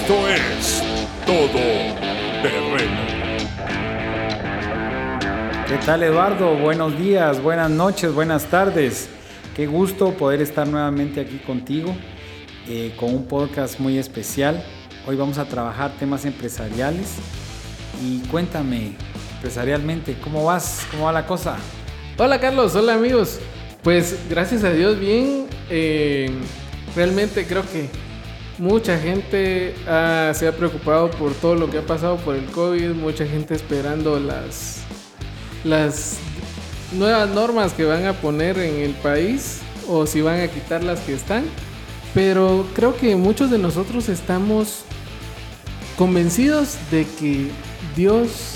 Esto es Todo Terreno. ¿Qué tal Eduardo? Buenos días, buenas noches, buenas tardes. Qué gusto poder estar nuevamente aquí contigo eh, con un podcast muy especial. Hoy vamos a trabajar temas empresariales y cuéntame empresarialmente, ¿cómo vas? ¿Cómo va la cosa? Hola Carlos, hola amigos. Pues gracias a Dios bien. Eh, realmente creo que mucha gente ah, se ha preocupado por todo lo que ha pasado por el COVID, mucha gente esperando las, las nuevas normas que van a poner en el país o si van a quitar las que están. Pero creo que muchos de nosotros estamos convencidos de que Dios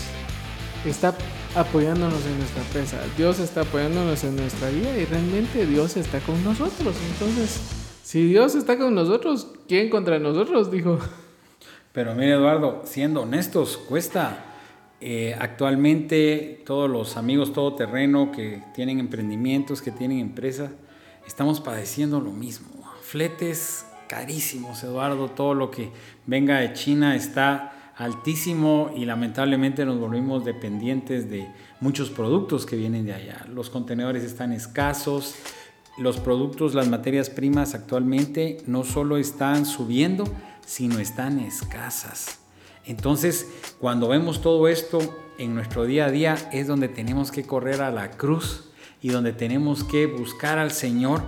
está apoyándonos en nuestra empresa, Dios está apoyándonos en nuestra vida y realmente Dios está con nosotros. Entonces, si Dios está con nosotros, ¿quién contra nosotros? Dijo. Pero mire Eduardo, siendo honestos, cuesta. Eh, actualmente todos los amigos todoterreno que tienen emprendimientos, que tienen empresas, estamos padeciendo lo mismo. Fletes carísimos, Eduardo, todo lo que venga de China está altísimo y lamentablemente nos volvimos dependientes de muchos productos que vienen de allá. Los contenedores están escasos, los productos, las materias primas actualmente no solo están subiendo, sino están escasas. Entonces, cuando vemos todo esto en nuestro día a día, es donde tenemos que correr a la cruz y donde tenemos que buscar al Señor.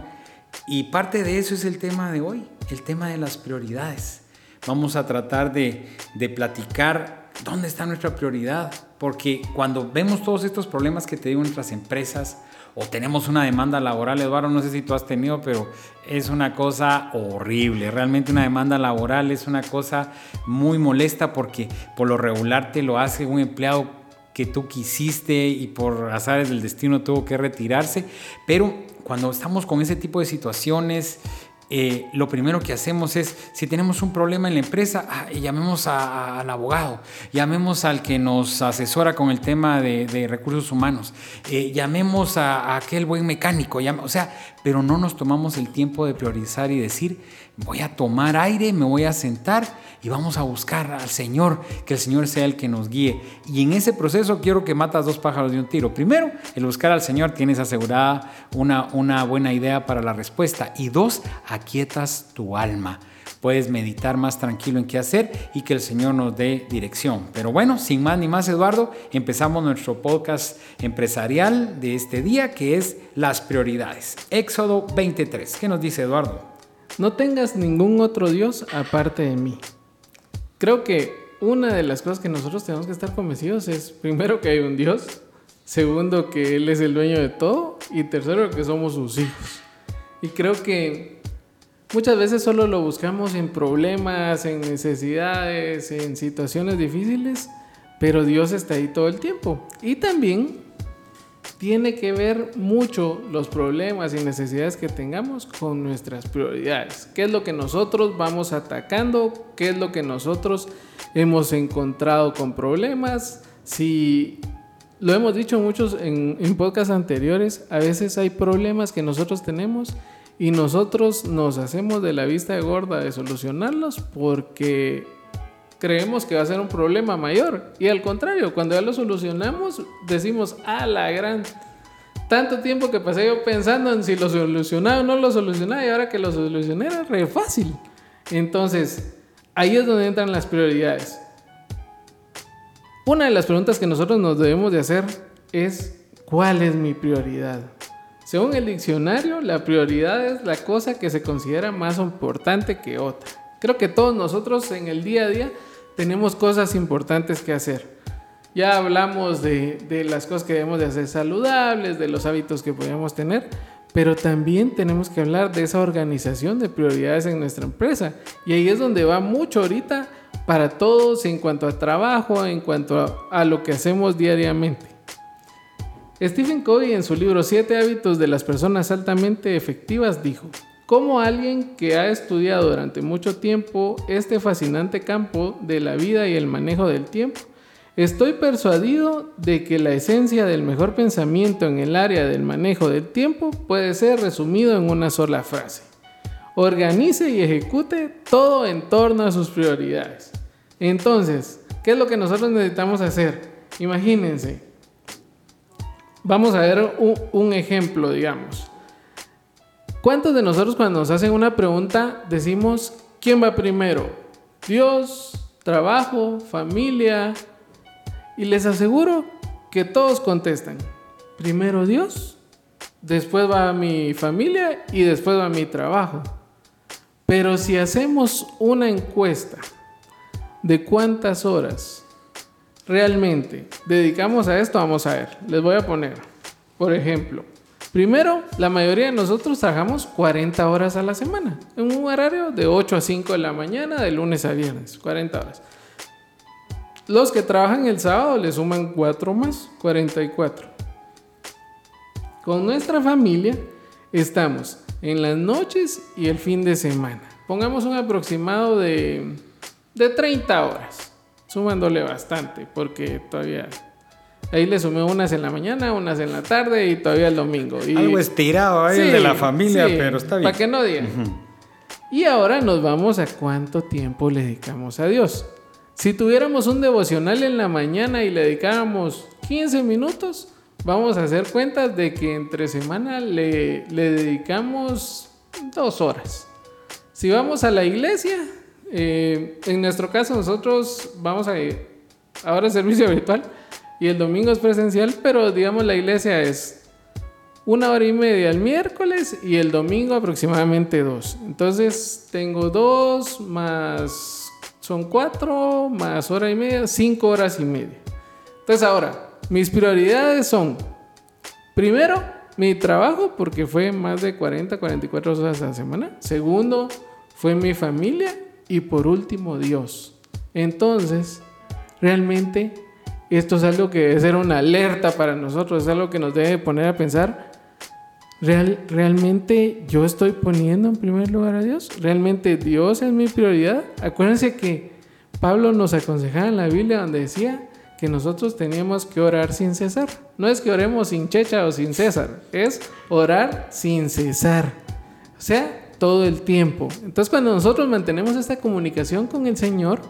Y parte de eso es el tema de hoy, el tema de las prioridades. Vamos a tratar de, platicar dónde está nuestra prioridad, porque cuando vemos todos estos problemas que te digo en nuestras empresas, o tenemos una demanda laboral, Eduardo, no sé si tú has tenido, pero es una cosa horrible. Realmente una demanda laboral es una cosa muy molesta porque por lo regular te lo hace un empleado que tú quisiste y por azares del destino tuvo que retirarse. Pero cuando estamos con ese tipo de situaciones, eh, lo primero que hacemos es, si tenemos un problema en la empresa, ah, llamemos al abogado, llamemos al que nos asesora con el tema de, recursos humanos, eh, llamemos a, aquel buen mecánico, o sea, pero no nos tomamos el tiempo de priorizar y decir, voy a tomar aire, me voy a sentar y vamos a buscar al Señor, que el Señor sea el que nos guíe. Y en ese proceso quiero que matas dos pájaros de un tiro. Primero, el buscar al Señor tienes asegurada una, una buena idea para la respuesta. Y dos, aquietas tu alma. Puedes meditar más tranquilo en qué hacer y que el Señor nos dé dirección. Pero bueno, sin más ni más, Eduardo, empezamos nuestro podcast empresarial de este día que es las prioridades. Éxodo 23. ¿Qué nos dice Eduardo? No tengas ningún otro Dios aparte de mí. Creo que una de las cosas que nosotros tenemos que estar convencidos es, primero, que hay un Dios, segundo, que Él es el dueño de todo, y tercero, que somos sus hijos. Y creo que muchas veces solo lo buscamos en problemas, en necesidades, en situaciones difíciles, pero Dios está ahí todo el tiempo. Y también tiene que ver mucho los problemas y necesidades que tengamos con nuestras prioridades. ¿Qué es lo que nosotros vamos atacando? ¿Qué es lo que nosotros hemos encontrado con problemas? Si lo hemos dicho muchos en, en podcasts anteriores, a veces hay problemas que nosotros tenemos y nosotros nos hacemos de la vista gorda de solucionarlos porque creemos que va a ser un problema mayor. Y al contrario, cuando ya lo solucionamos, decimos, a la gran... Tanto tiempo que pasé yo pensando en si lo solucionaba o no lo solucionaba y ahora que lo solucioné era re fácil. Entonces, ahí es donde entran las prioridades. Una de las preguntas que nosotros nos debemos de hacer es, ¿cuál es mi prioridad? Según el diccionario, la prioridad es la cosa que se considera más importante que otra. Creo que todos nosotros en el día a día tenemos cosas importantes que hacer. Ya hablamos de, las cosas que debemos de hacer saludables, de los hábitos que podemos tener, pero también tenemos que hablar de esa organización de prioridades en nuestra empresa. Y ahí es donde va mucho ahorita para todos en cuanto a trabajo, en cuanto a, a lo que hacemos diariamente. Stephen Covey en su libro Siete hábitos de las personas altamente efectivas dijo, como alguien que ha estudiado durante mucho tiempo este fascinante campo de la vida y el manejo del tiempo, estoy persuadido de que la esencia del mejor pensamiento en el área del manejo del tiempo puede ser resumido en una sola frase. organice y ejecute todo en torno a sus prioridades. Entonces, ¿qué es lo que nosotros necesitamos hacer? Imagínense, vamos a ver un ejemplo, digamos. ¿Cuántos de nosotros cuando nos hacen una pregunta decimos, ¿quién va primero? Dios, trabajo, familia. Y les aseguro que todos contestan, primero Dios, después va mi familia y después va mi trabajo. Pero si hacemos una encuesta de cuántas horas realmente dedicamos a esto, vamos a ver, les voy a poner, por ejemplo, Primero, la mayoría de nosotros trabajamos 40 horas a la semana, en un horario de 8 a 5 de la mañana, de lunes a viernes, 40 horas. Los que trabajan el sábado le suman 4 más, 44. Con nuestra familia estamos en las noches y el fin de semana. Pongamos un aproximado de, de 30 horas, sumándole bastante, porque todavía Ahí le sumé unas en la mañana, unas en la tarde y todavía el domingo. Algo estirado ahí de la familia, pero está bien. Para que no digan. Y ahora nos vamos a cuánto tiempo le dedicamos a Dios. Si tuviéramos un devocional en la mañana y le dedicáramos 15 minutos, vamos a hacer cuentas de que entre semana le, le dedicamos dos horas. Si vamos a la iglesia, eh, en nuestro caso nosotros vamos a ahora servicio virtual y el domingo es presencial, pero digamos la iglesia es una hora y media el miércoles y el domingo aproximadamente dos. Entonces tengo dos más, son cuatro más hora y media, cinco horas y media. Entonces ahora, mis prioridades son, primero, mi trabajo, porque fue más de 40, 44 horas a la semana. Segundo, fue mi familia. Y por último, Dios. Entonces, realmente esto es algo que debe ser una alerta para nosotros, es algo que nos debe poner a pensar, ¿real, ¿realmente yo estoy poniendo en primer lugar a Dios? ¿Realmente Dios es mi prioridad? Acuérdense que Pablo nos aconsejaba en la Biblia donde decía que nosotros teníamos que orar sin cesar. No es que oremos sin checha o sin César, es orar sin cesar. O sea, todo el tiempo. Entonces cuando nosotros mantenemos esta comunicación con el Señor,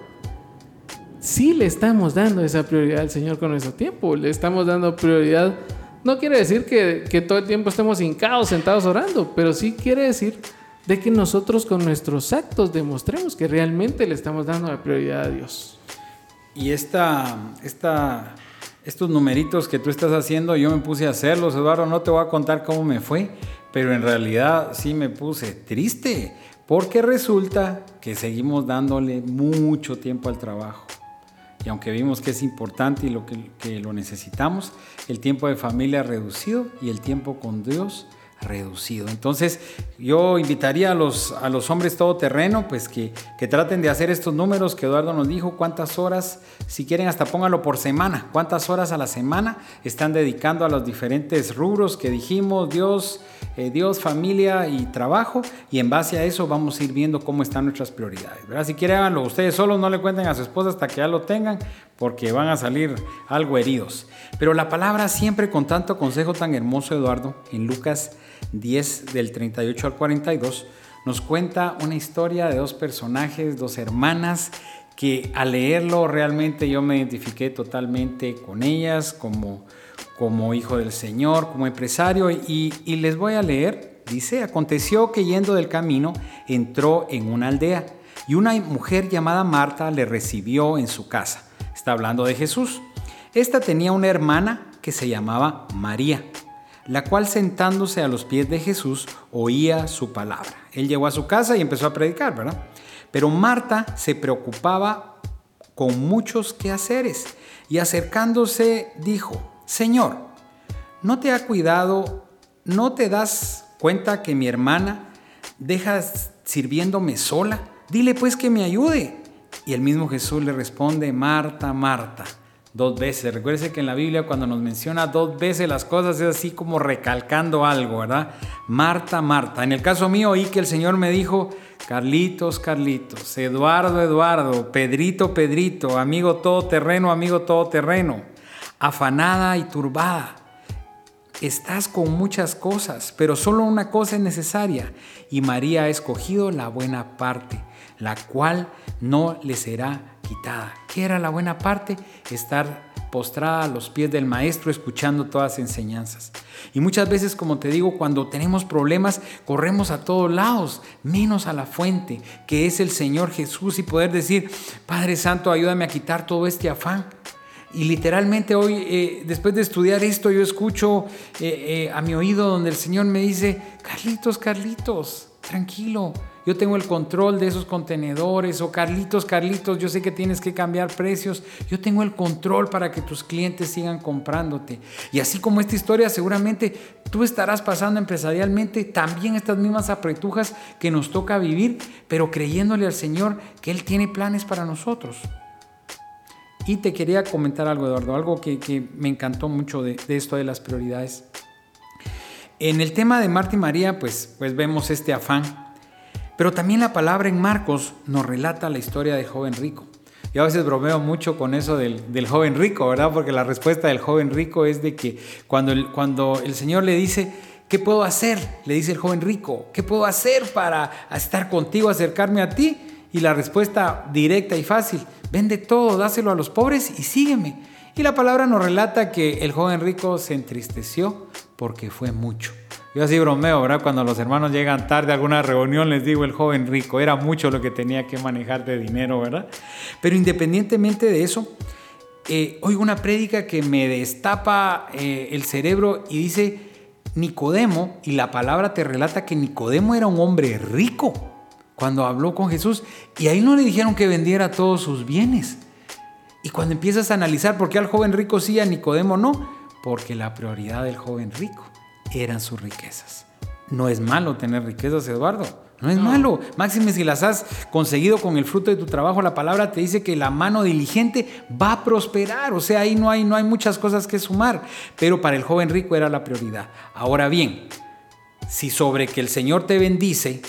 sí le estamos dando esa prioridad al Señor con nuestro tiempo, le estamos dando prioridad. No quiere decir que, que todo el tiempo estemos hincados, sentados orando, pero sí quiere decir de que nosotros con nuestros actos demostremos que realmente le estamos dando la prioridad a Dios. Y esta, esta, estos numeritos que tú estás haciendo, yo me puse a hacerlos, Eduardo, no te voy a contar cómo me fue, pero en realidad sí me puse triste, porque resulta que seguimos dándole mucho tiempo al trabajo. Y aunque vimos que es importante y lo que, lo necesitamos, el tiempo de familia reducido y el tiempo con Dios reducido. Entonces, yo invitaría a los, a los hombres todoterreno, pues que, que traten de hacer estos números que Eduardo nos dijo, cuántas horas, si quieren hasta pónganlo por semana, cuántas horas a la semana están dedicando a los diferentes rubros que dijimos, Dios, eh, Dios, familia y trabajo, y en base a eso vamos a ir viendo cómo están nuestras prioridades. ¿verdad? Si quieren háganlo ustedes solos, no le cuenten a su esposa hasta que ya lo tengan, porque van a salir algo heridos. Pero la palabra siempre con tanto consejo tan hermoso, Eduardo, en Lucas 10 del 38 al 42, nos cuenta una historia de dos personajes, dos hermanas, que al leerlo realmente yo me identifiqué totalmente con ellas como, como hijo del Señor, como empresario, y, y les voy a leer, dice, aconteció que yendo del camino entró en una aldea y una mujer llamada Marta le recibió en su casa. Está hablando de Jesús. Esta tenía una hermana que se llamaba María la cual sentándose a los pies de Jesús oía su palabra. Él llegó a su casa y empezó a predicar, ¿verdad? Pero Marta se preocupaba con muchos quehaceres y acercándose dijo, Señor, ¿no te ha cuidado, no te das cuenta que mi hermana deja sirviéndome sola? Dile pues que me ayude. Y el mismo Jesús le responde, Marta, Marta dos veces. Recuerde que en la Biblia cuando nos menciona dos veces las cosas es así como recalcando algo, ¿verdad? Marta, Marta. En el caso mío oí que el Señor me dijo, Carlitos, Carlitos, Eduardo, Eduardo, Pedrito, Pedrito, amigo todoterreno, amigo todoterreno, afanada y turbada. estás con muchas cosas, pero solo una cosa es necesaria, y María ha escogido la buena parte, la cual no le será quitada. ¿Qué era la buena parte? Estar postrada a los pies del maestro escuchando todas las enseñanzas. Y muchas veces, como te digo, cuando tenemos problemas, corremos a todos lados, menos a la fuente, que es el Señor Jesús, y poder decir, Padre Santo, ayúdame a quitar todo este afán. Y literalmente hoy, eh, después de estudiar esto, yo escucho eh, eh, a mi oído donde el Señor me dice, Carlitos, Carlitos, tranquilo, yo tengo el control de esos contenedores, o Carlitos, Carlitos, yo sé que tienes que cambiar precios, yo tengo el control para que tus clientes sigan comprándote. Y así como esta historia, seguramente tú estarás pasando empresarialmente también estas mismas apretujas que nos toca vivir, pero creyéndole al Señor que Él tiene planes para nosotros. Y te quería comentar algo, Eduardo, algo que, me encantó mucho de, esto de las prioridades. En el tema de Marta y María, pues, pues vemos este afán, pero también la palabra en Marcos nos relata la historia del joven rico. Yo a veces bromeo mucho con eso del, joven rico, ¿verdad? Porque la respuesta del joven rico es de que cuando el, cuando el Señor le dice, ¿qué puedo hacer? Le dice el joven rico, ¿qué puedo hacer para estar contigo, acercarme a ti? Y la respuesta directa y fácil, vende todo, dáselo a los pobres y sígueme. Y la palabra nos relata que el joven rico se entristeció porque fue mucho. Yo así bromeo, ¿verdad? Cuando los hermanos llegan tarde a alguna reunión, les digo, el joven rico, era mucho lo que tenía que manejar de dinero, ¿verdad? Pero independientemente de eso, eh, oigo una prédica que me destapa eh, el cerebro y dice, Nicodemo, y la palabra te relata que Nicodemo era un hombre rico cuando habló con Jesús y ahí no le dijeron que vendiera todos sus bienes. Y cuando empiezas a analizar por qué al joven rico sí, a Nicodemo no, porque la prioridad del joven rico eran sus riquezas. No es malo tener riquezas, Eduardo. No es malo. Máxime, si las has conseguido con el fruto de tu trabajo, la palabra te dice que la mano diligente va a prosperar. O sea, ahí no hay, no hay muchas cosas que sumar. Pero para el joven rico era la prioridad. Ahora bien, si sobre que el Señor te bendice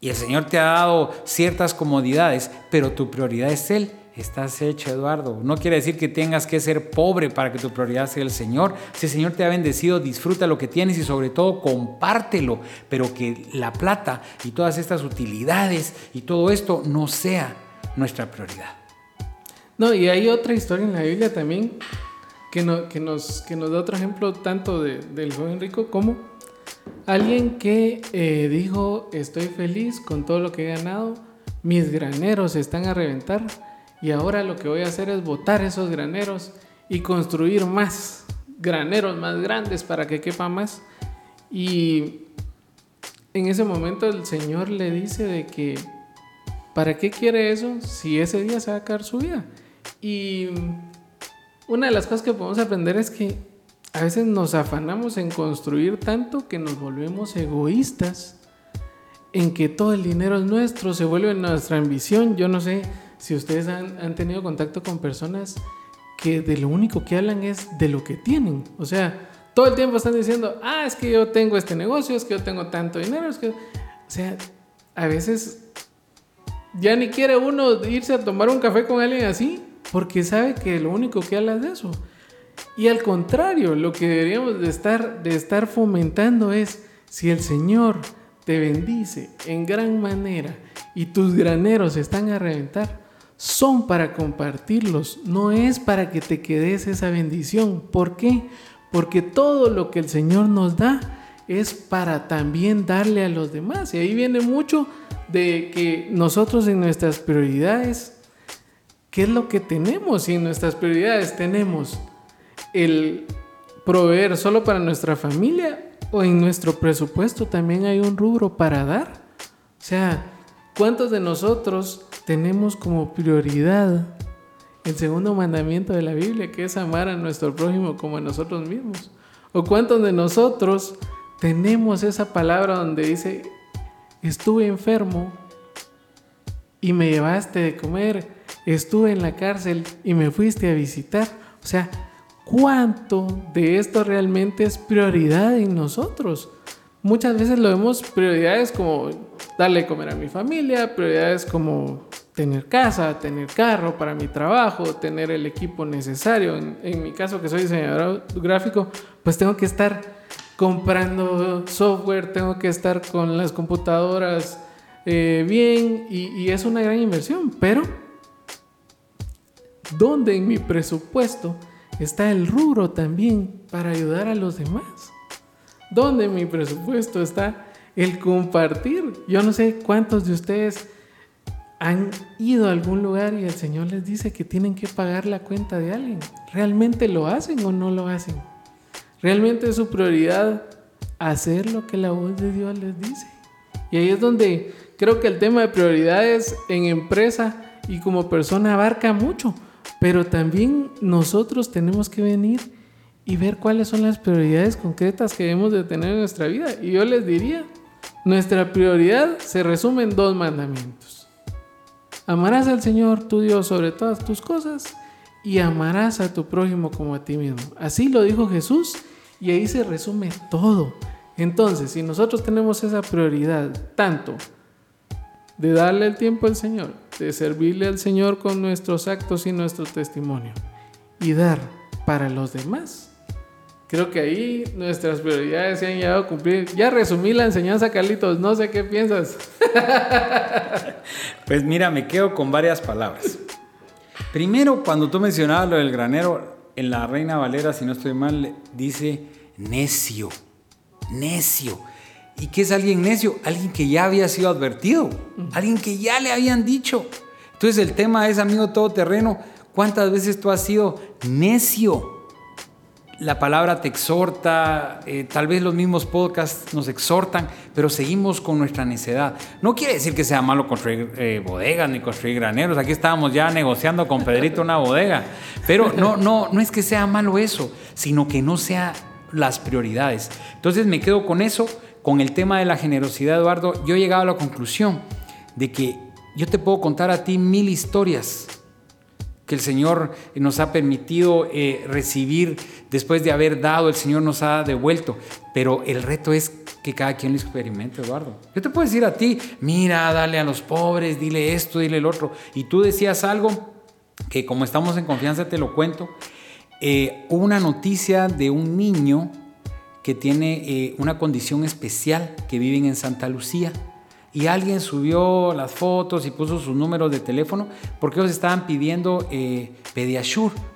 y el Señor te ha dado ciertas comodidades, pero tu prioridad es Él. Estás hecho, Eduardo. No quiere decir que tengas que ser pobre para que tu prioridad sea el Señor. Si el Señor te ha bendecido, disfruta lo que tienes y sobre todo compártelo, pero que la plata y todas estas utilidades y todo esto no sea nuestra prioridad. No, y hay otra historia en la Biblia también que, nos, que da otro ejemplo tanto del joven rico como Alguien que eh, dijo, estoy feliz con todo lo que he ganado, mis graneros están a reventar y ahora lo que voy a hacer es botar esos graneros y construir más graneros más grandes para que quepa más. Y en ese momento el Señor le dice de que, ¿para qué quiere eso si ese día se va a acabar su vida? Y una de las cosas que podemos aprender es que a veces nos afanamos en construir tanto que nos volvemos egoístas, en que todo el dinero es nuestro, se vuelve nuestra ambición. Yo no sé si ustedes han, tenido contacto con personas que de lo único que hablan es de lo que tienen. O sea, todo el tiempo están diciendo, ah, es que yo tengo este negocio, es que yo tengo tanto dinero, es que... O sea, a veces ya ni quiere uno irse a tomar un café con alguien así, porque sabe que lo único que habla es de eso. Y al contrario, lo que deberíamos de estar, de estar fomentando es, si el Señor te bendice en gran manera y tus graneros están a reventar, son para compartirlos, no es para que te quedes esa bendición. ¿Por qué? Porque todo lo que el Señor nos da es para también darle a los demás. Y ahí viene mucho de que nosotros en nuestras prioridades, ¿qué es lo que tenemos? Y en nuestras prioridades tenemos el proveer solo para nuestra familia o en nuestro presupuesto también hay un rubro para dar. O sea, ¿cuántos de nosotros tenemos como prioridad el segundo mandamiento de la Biblia, que es amar a nuestro prójimo como a nosotros mismos? ¿O cuántos de nosotros tenemos esa palabra donde dice, estuve enfermo y me llevaste de comer, estuve en la cárcel y me fuiste a visitar? O sea, cuánto de esto realmente es prioridad en nosotros. Muchas veces lo vemos prioridades como darle comer a mi familia, prioridades como tener casa, tener carro para mi trabajo, tener el equipo necesario. En, en, mi caso, que soy diseñador gráfico, pues tengo que estar comprando software, tengo que estar con las computadoras eh, bien y, y es una gran inversión. Pero, ¿dónde en mi presupuesto está el rubro también para ayudar a los demás? ¿Dónde en mi presupuesto está el compartir? Yo no sé cuántos de ustedes han ido a algún lugar y el Señor les dice que tienen que pagar la cuenta de alguien. ¿Realmente lo hacen o no lo hacen? ¿Realmente es su prioridad hacer lo que la voz de Dios les dice? Y ahí es donde creo que el tema de prioridades en empresa y como persona abarca mucho, pero también nosotros tenemos que venir y ver cuáles son las prioridades concretas que debemos de tener en nuestra vida. Y yo les diría, nuestra prioridad se resume en dos mandamientos. Amarás al Señor tu Dios sobre todas tus cosas y amarás a tu prójimo como a ti mismo. Así lo dijo Jesús y ahí se resume todo. Entonces, si nosotros tenemos esa prioridad, tanto de darle el tiempo al Señor, de servirle al Señor con nuestros actos y nuestro testimonio, y dar para los demás, creo que ahí nuestras prioridades se han llegado a cumplir. Ya resumí la enseñanza, Carlitos, no sé qué piensas. pues mira, me quedo con varias palabras. Primero, cuando tú mencionabas lo del granero, en la Reina Valera, si no estoy mal, dice necio, necio. ¿Y qué es alguien necio? Alguien que ya había sido advertido, alguien que ya le habían dicho. Entonces el tema es, amigo todoterreno, ¿cuántas veces tú has sido necio? La palabra te exhorta, eh, tal vez los mismos podcasts nos exhortan, pero seguimos con nuestra necedad. No quiere decir que sea malo construir eh, bodegas ni construir graneros. Aquí estábamos ya negociando con Pedrito una bodega, pero no, no, no es que sea malo eso, sino que no sea las prioridades. Entonces me quedo con eso, con el tema de la generosidad, Eduardo. Yo he llegado a la conclusión de que yo te puedo contar a ti mil historias que el Señor nos ha permitido eh, recibir después de haber dado, el Señor nos ha devuelto. Pero el reto es que cada quien lo experimente, Eduardo. Yo te puedo decir a ti, mira, dale a los pobres, dile esto, dile el otro. Y tú decías algo que como estamos en confianza te lo cuento. Eh, hubo una noticia de un niño que tiene eh, una condición especial que viven en Santa Lucía y alguien subió las fotos y puso sus números de teléfono porque ellos estaban pidiendo eh,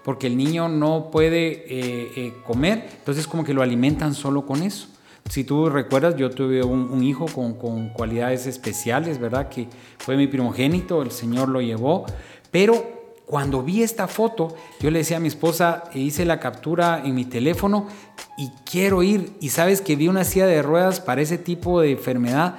porque el niño no puede eh, eh, comer, entonces como que lo alimentan solo con eso. Si tú recuerdas, yo tuve un, hijo con, con, cualidades especiales, ¿verdad? Que fue mi primogénito, el Señor lo llevó, pero cuando vi esta foto, yo le decía a mi esposa, hice la captura en mi teléfono y quiero ir, y sabes que vi una silla de ruedas para ese tipo de enfermedad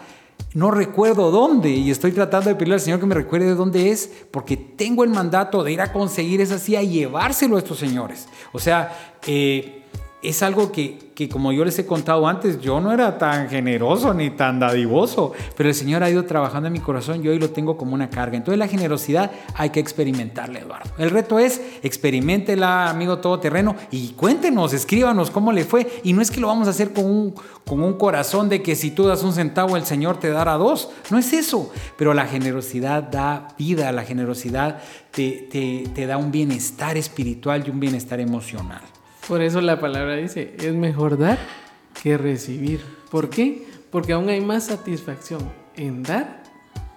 no recuerdo dónde y estoy tratando de pedirle al Señor que me recuerde de dónde es, porque tengo el mandato de ir a conseguir esa silla y llevárselo a estos señores. O sea, eh, es algo que, que, como yo les he contado antes, yo no era tan generoso ni tan dadivoso, pero el Señor ha ido trabajando en mi corazón y hoy lo tengo como una carga. Entonces la generosidad hay que experimentarla, Eduardo. El reto es experimentela, amigo todoterreno, y cuéntenos, escríbanos cómo le fue. Y no es que lo vamos a hacer con un, con un corazón de que si tú das un centavo, el Señor te dará dos. No es eso, pero la generosidad da vida, la generosidad te, te, te da un bienestar espiritual y un bienestar emocional. Por eso la palabra dice, es mejor dar que recibir. ¿Por qué? Porque aún hay más satisfacción en dar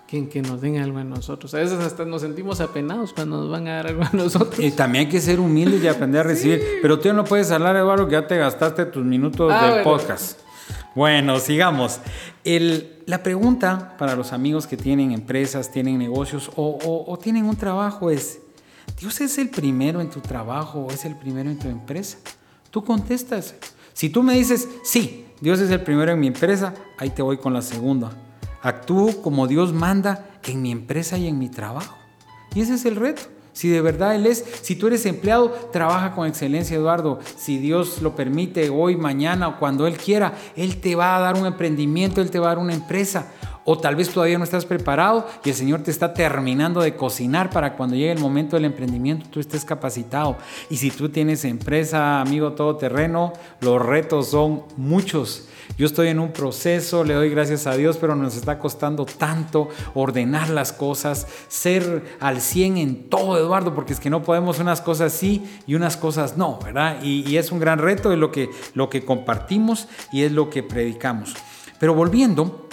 que en que nos den algo a nosotros. A veces hasta nos sentimos apenados cuando nos van a dar algo a nosotros. Y también hay que ser humildes y aprender a recibir. Pero tú no puedes hablar, Eduardo, que ya te gastaste tus minutos ah, del podcast. Bueno, sigamos. la pregunta para los amigos que tienen empresas, tienen negocios o, o tienen un trabajo es, Dios es el primero en tu trabajo o es el primero en tu empresa. Tú contestas. Si tú me dices, sí, Dios es el primero en mi empresa, ahí te voy con la segunda. Actúo como Dios manda en mi empresa y en mi trabajo. Y ese es el reto. Si de verdad Él es, si tú eres empleado, trabaja con excelencia, Eduardo. Si Dios lo permite, hoy, mañana o cuando Él quiera, Él te va a dar un emprendimiento, Él te va a dar una empresa. O tal vez todavía no estás preparado y el Señor te está terminando de cocinar para cuando llegue el momento del emprendimiento tú estés capacitado. Y si tú tienes empresa, amigo todoterreno, los retos son muchos. Yo estoy en un proceso, le doy gracias a Dios, pero nos está costando tanto ordenar las cosas, ser al 100 en todo, Eduardo, porque es que no podemos unas cosas sí y unas cosas no, ¿verdad? Y, es un gran reto, es lo que, lo que compartimos y es lo que predicamos. Pero volviendo,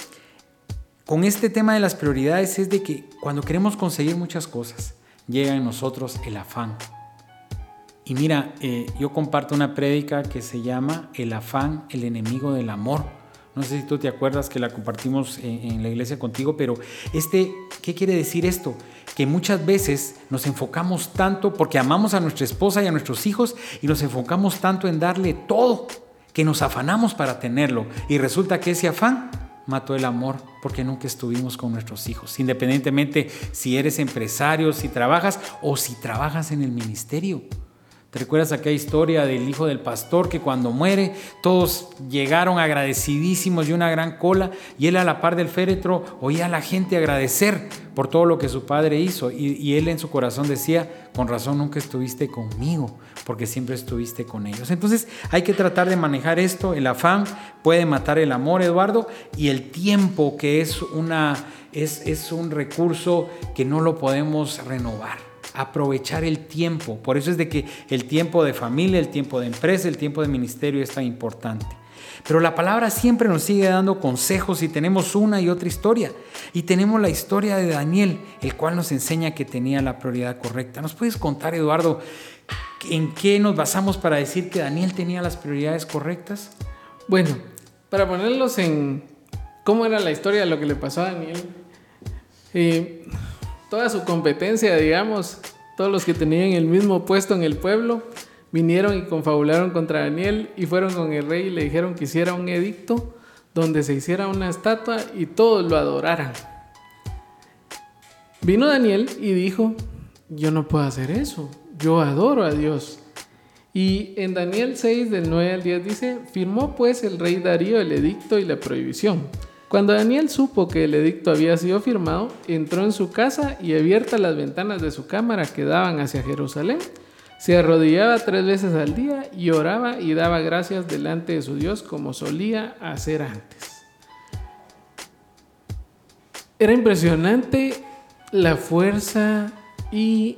con este tema de las prioridades es de que cuando queremos conseguir muchas cosas, llega en nosotros el afán. Y mira, eh, yo comparto una prédica que se llama El afán, el enemigo del amor. No sé si tú te acuerdas que la compartimos en, la iglesia contigo, pero este, ¿qué quiere decir esto? Que muchas veces nos enfocamos tanto porque amamos a nuestra esposa y a nuestros hijos y nos enfocamos tanto en darle todo que nos afanamos para tenerlo y resulta que ese afán mató el amor porque nunca estuvimos con nuestros hijos, independientemente si eres empresario, si trabajas o si trabajas en el ministerio. ¿Te recuerdas aquella historia del hijo del pastor que cuando muere todos llegaron agradecidísimos y una gran cola y él a la par del féretro oía a la gente agradecer por todo lo que su padre hizo y, y él en su corazón decía, con razón nunca estuviste conmigo porque siempre estuviste con ellos. Entonces hay que tratar de manejar esto, el afán puede matar el amor, Eduardo, y el tiempo que es, una, es, es un recurso que no lo podemos renovar aprovechar el tiempo. Por eso es de que el tiempo de familia, el tiempo de empresa, el tiempo de ministerio es tan importante. Pero la palabra siempre nos sigue dando consejos y tenemos una y otra historia. Y tenemos la historia de Daniel, el cual nos enseña que tenía la prioridad correcta. ¿Nos puedes contar, Eduardo, en qué nos basamos para decir que Daniel tenía las prioridades correctas? Bueno, para ponerlos en cómo era la historia de lo que le pasó a Daniel. Eh, toda su competencia, digamos, todos los que tenían el mismo puesto en el pueblo, vinieron y confabularon contra Daniel y fueron con el rey y le dijeron que hiciera un edicto donde se hiciera una estatua y todos lo adoraran. Vino Daniel y dijo, yo no puedo hacer eso, yo adoro a Dios. Y en Daniel 6 del 9 al 10 dice, firmó pues el rey Darío el edicto y la prohibición cuando Daniel supo que el edicto había sido firmado, entró en su casa y abiertas las ventanas de su cámara que daban hacia Jerusalén, se arrodillaba tres veces al día y oraba y daba gracias delante de su Dios como solía hacer antes. Era impresionante la fuerza y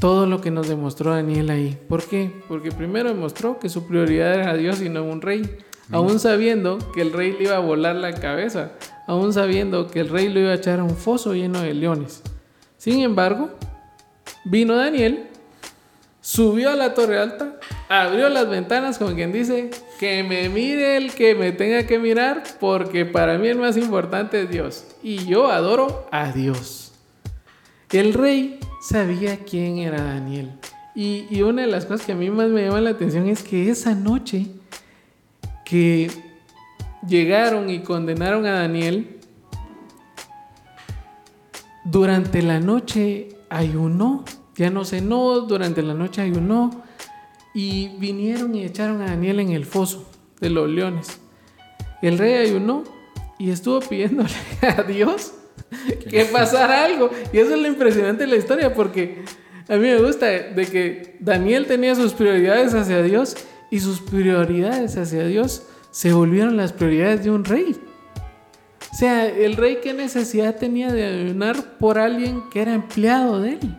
todo lo que nos demostró Daniel ahí. ¿Por qué? Porque primero demostró que su prioridad era Dios y no un rey aún sabiendo que el rey le iba a volar la cabeza, aún sabiendo que el rey lo iba a echar a un foso lleno de leones. Sin embargo, vino Daniel, subió a la torre alta, abrió las ventanas como quien dice, que me mire el que me tenga que mirar, porque para mí el más importante es Dios. Y yo adoro a Dios. El rey sabía quién era Daniel. Y, y una de las cosas que a mí más me llama la atención es que esa noche que llegaron y condenaron a Daniel, durante la noche ayunó, ya no cenó, durante la noche ayunó, y vinieron y echaron a Daniel en el foso de los leones. El rey ayunó y estuvo pidiéndole a Dios que pasara algo. Y eso es lo impresionante de la historia, porque a mí me gusta de que Daniel tenía sus prioridades hacia Dios y sus prioridades hacia Dios se volvieron las prioridades de un rey. O sea, el rey qué necesidad tenía de ayunar por alguien que era empleado de él.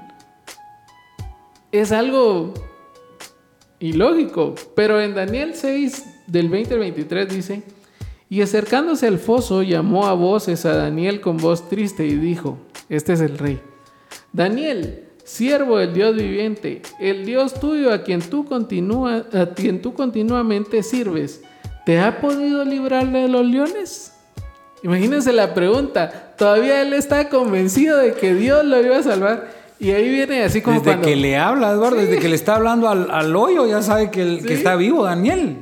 Es algo ilógico, pero en Daniel 6 del 20 al 23 dice, y acercándose al foso llamó a voces a Daniel con voz triste y dijo, este es el rey, Daniel, siervo del Dios viviente, el Dios tuyo a quien tú, continúa, a quien tú continuamente sirves, ¿te ha podido librar de los leones? Imagínense la pregunta, todavía él está convencido de que Dios lo iba a salvar. Y ahí viene así como desde que le habla, Eduardo, desde que le está hablando al, hoyo, ya sabe que, que está vivo Daniel.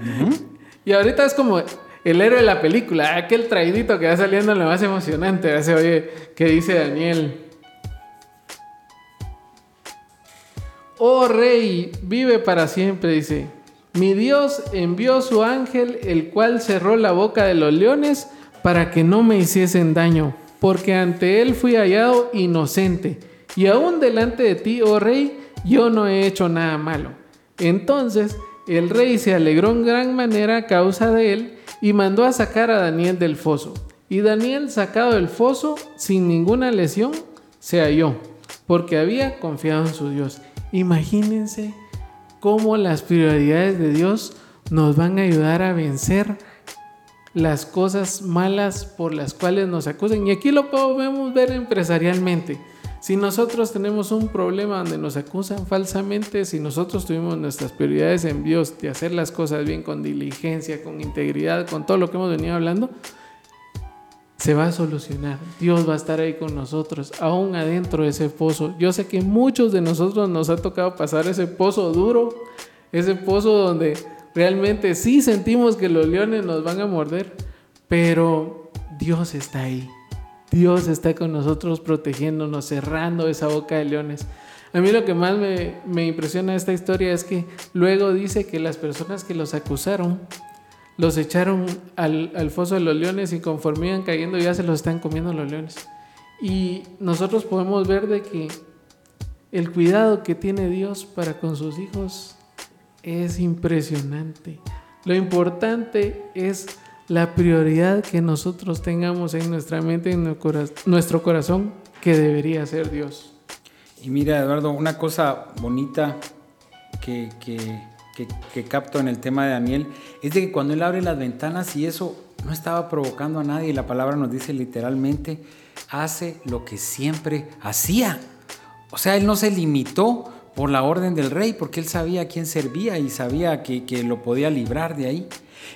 Y ahorita es como el héroe de la película, aquel traidito que va saliendo lo más emocionante. Hace, oye, ¿qué dice Daniel? Oh rey, vive para siempre, dice. Mi Dios envió su ángel, el cual cerró la boca de los leones para que no me hiciesen daño, porque ante él fui hallado inocente, y aún delante de ti, oh rey, yo no he hecho nada malo. Entonces el rey se alegró en gran manera a causa de él, y mandó a sacar a Daniel del foso. Y Daniel, sacado del foso, sin ninguna lesión, se halló, porque había confiado en su Dios. Imagínense cómo las prioridades de Dios nos van a ayudar a vencer las cosas malas por las cuales nos acusan. Y aquí lo podemos ver empresarialmente. Si nosotros tenemos un problema donde nos acusan falsamente, si nosotros tuvimos nuestras prioridades en Dios de hacer las cosas bien con diligencia, con integridad, con todo lo que hemos venido hablando, se va a solucionar. Dios va a estar ahí con nosotros, aún adentro de ese pozo. Yo sé que muchos de nosotros nos ha tocado pasar ese pozo duro, ese pozo donde realmente sí sentimos que los leones nos van a morder, pero Dios está ahí. Dios está con nosotros protegiéndonos, cerrando esa boca de leones. A mí lo que más me, me impresiona de esta historia es que luego dice que las personas que los acusaron los echaron al, al, foso de los leones y conforme iban cayendo ya se los están comiendo los leones. Y nosotros podemos ver de que el cuidado que tiene Dios para con sus hijos es impresionante. Lo importante es la prioridad que nosotros tengamos en nuestra mente, en nuestro corazón, que debería ser Dios. Y mira, Eduardo, una cosa bonita que, que que, capto en el tema de Daniel es de que cuando él abre las ventanas y eso no estaba provocando a nadie, la palabra nos dice literalmente, hace lo que siempre hacía. O sea, él no se limitó por la orden del rey, porque él sabía a quién servía y sabía que, que, lo podía librar de ahí.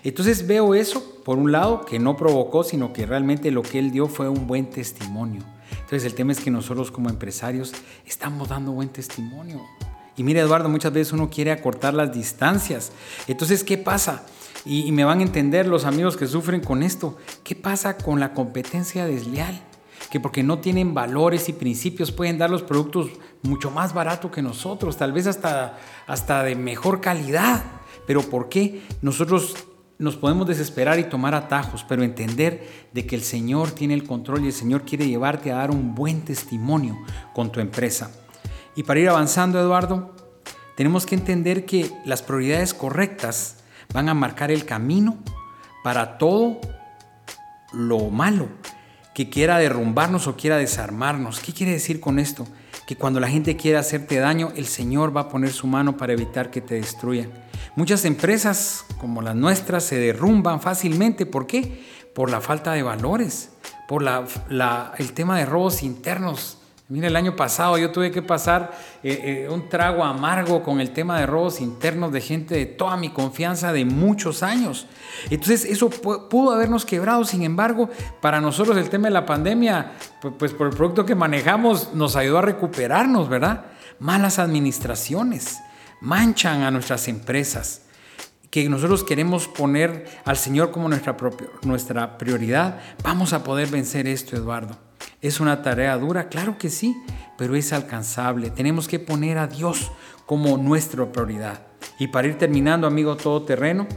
Entonces veo eso, por un lado, que no provocó, sino que realmente lo que él dio fue un buen testimonio. Entonces el tema es que nosotros como empresarios estamos dando buen testimonio. Y mira, Eduardo, muchas veces uno quiere acortar las distancias. Entonces, ¿qué pasa? Y, me van a entender los amigos que sufren con esto. ¿Qué pasa con la competencia desleal? Que porque no tienen valores y principios pueden dar los productos mucho más barato que nosotros, tal vez hasta, hasta de mejor calidad. Pero ¿por qué? Nosotros nos podemos desesperar y tomar atajos, pero entender de que el Señor tiene el control y el Señor quiere llevarte a dar un buen testimonio con tu empresa. Y para ir avanzando, Eduardo, tenemos que entender que las prioridades correctas van a marcar el camino para todo lo malo que quiera derrumbarnos o quiera desarmarnos. ¿Qué quiere decir con esto? Que cuando la gente quiera hacerte daño, el Señor va a poner su mano para evitar que te destruyan. Muchas empresas como las nuestras se derrumban fácilmente. ¿Por qué? Por la falta de valores, por el tema de robos internos Mira, el año pasado yo tuve que pasar eh, eh, un trago amargo con el tema de robos internos de gente de toda mi confianza de muchos años. Entonces eso pudo habernos quebrado, sin embargo, para nosotros el tema de la pandemia, pues, pues por el producto que manejamos, nos ayudó a recuperarnos, ¿verdad? Malas administraciones manchan a nuestras empresas que nosotros queremos poner al Señor como nuestra, nuestra prioridad, vamos a poder vencer esto, Eduardo. ¿Es una tarea dura? Claro que sí, pero es alcanzable. Tenemos que poner a Dios como nuestra prioridad. Y para ir terminando, amigo todoterreno,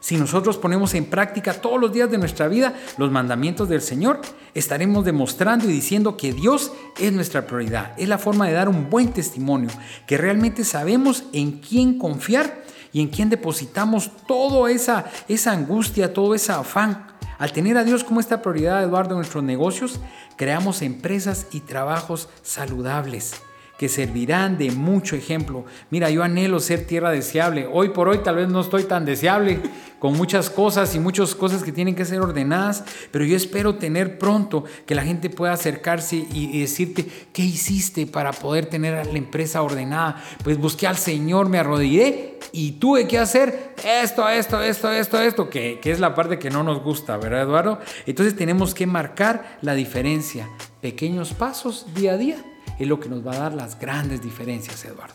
si nosotros ponemos en práctica todos los días de nuestra vida los mandamientos del Señor, estaremos demostrando y diciendo que Dios es nuestra prioridad. Es la forma de dar un buen testimonio, que realmente sabemos en quién confiar y en quién depositamos toda esa, esa angustia, todo ese afán. Al tener a Dios como esta prioridad, Eduardo, en nuestros negocios, creamos empresas y trabajos saludables que servirán de mucho ejemplo. Mira, yo anhelo ser tierra deseable. Hoy por hoy tal vez no estoy tan deseable con muchas cosas y muchas cosas que tienen que ser ordenadas, pero yo espero tener pronto que la gente pueda acercarse y, decirte, ¿qué hiciste para poder tener la empresa ordenada? Pues busqué al Señor, me arrodillé y tuve que hacer esto, esto, esto, esto, esto, que, que es la parte que no nos gusta, ¿verdad, Eduardo? Entonces tenemos que marcar la diferencia. Pequeños pasos día a día es lo que nos va a dar las grandes diferencias, Eduardo.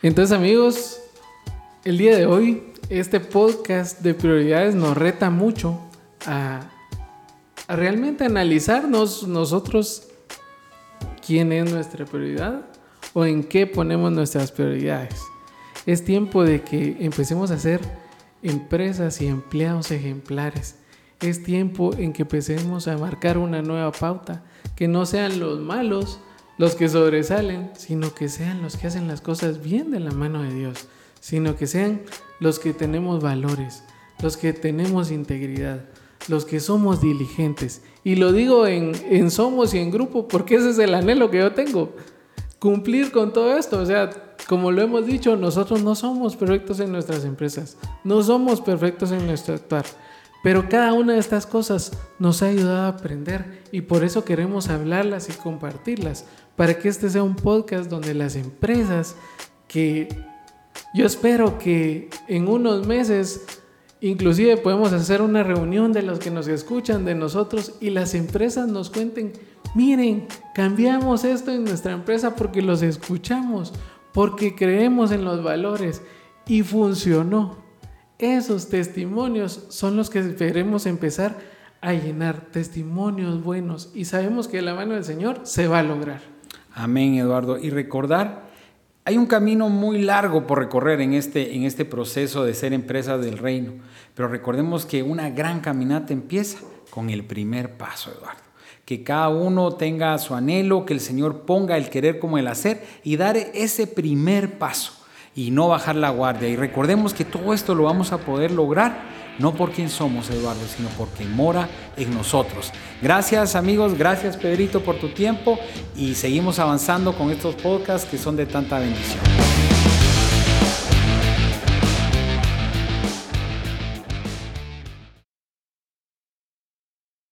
Entonces, amigos, el día de hoy este podcast de prioridades nos reta mucho a, realmente analizarnos nosotros quién es nuestra prioridad o en qué ponemos nuestras prioridades. Es tiempo de que empecemos a ser empresas y empleados ejemplares es tiempo en que empecemos a marcar una nueva pauta, que no sean los malos los que sobresalen, sino que sean los que hacen las cosas bien de la mano de Dios, sino que sean los que tenemos valores, los que tenemos integridad, los que somos diligentes. Y lo digo en, en somos y en grupo porque ese es el anhelo que yo tengo, cumplir con todo esto, o sea, como lo hemos dicho, nosotros no somos perfectos en nuestras empresas, no somos perfectos en nuestro actuar, pero cada una de estas cosas nos ha ayudado a aprender y por eso queremos hablarlas y compartirlas, para que este sea un podcast donde las empresas que yo espero que en unos meses inclusive podemos hacer una reunión de los que nos escuchan de nosotros y las empresas nos cuenten, miren, cambiamos esto en nuestra empresa porque los escuchamos, porque creemos en los valores y funcionó. Esos testimonios son los que queremos empezar a llenar, testimonios buenos y sabemos que la mano del Señor se va a lograr. Amén, Eduardo. Y recordar, hay un camino muy largo por recorrer en este, en este proceso de ser empresa del reino, pero recordemos que una gran caminata empieza con el primer paso, Eduardo que cada uno tenga su anhelo, que el Señor ponga el querer como el hacer y dar ese primer paso y no bajar la guardia. Y recordemos que todo esto lo vamos a poder lograr no por quien somos, Eduardo, sino porque mora en nosotros. Gracias amigos, gracias Pedrito por tu tiempo y seguimos avanzando con estos podcasts que son de tanta bendición.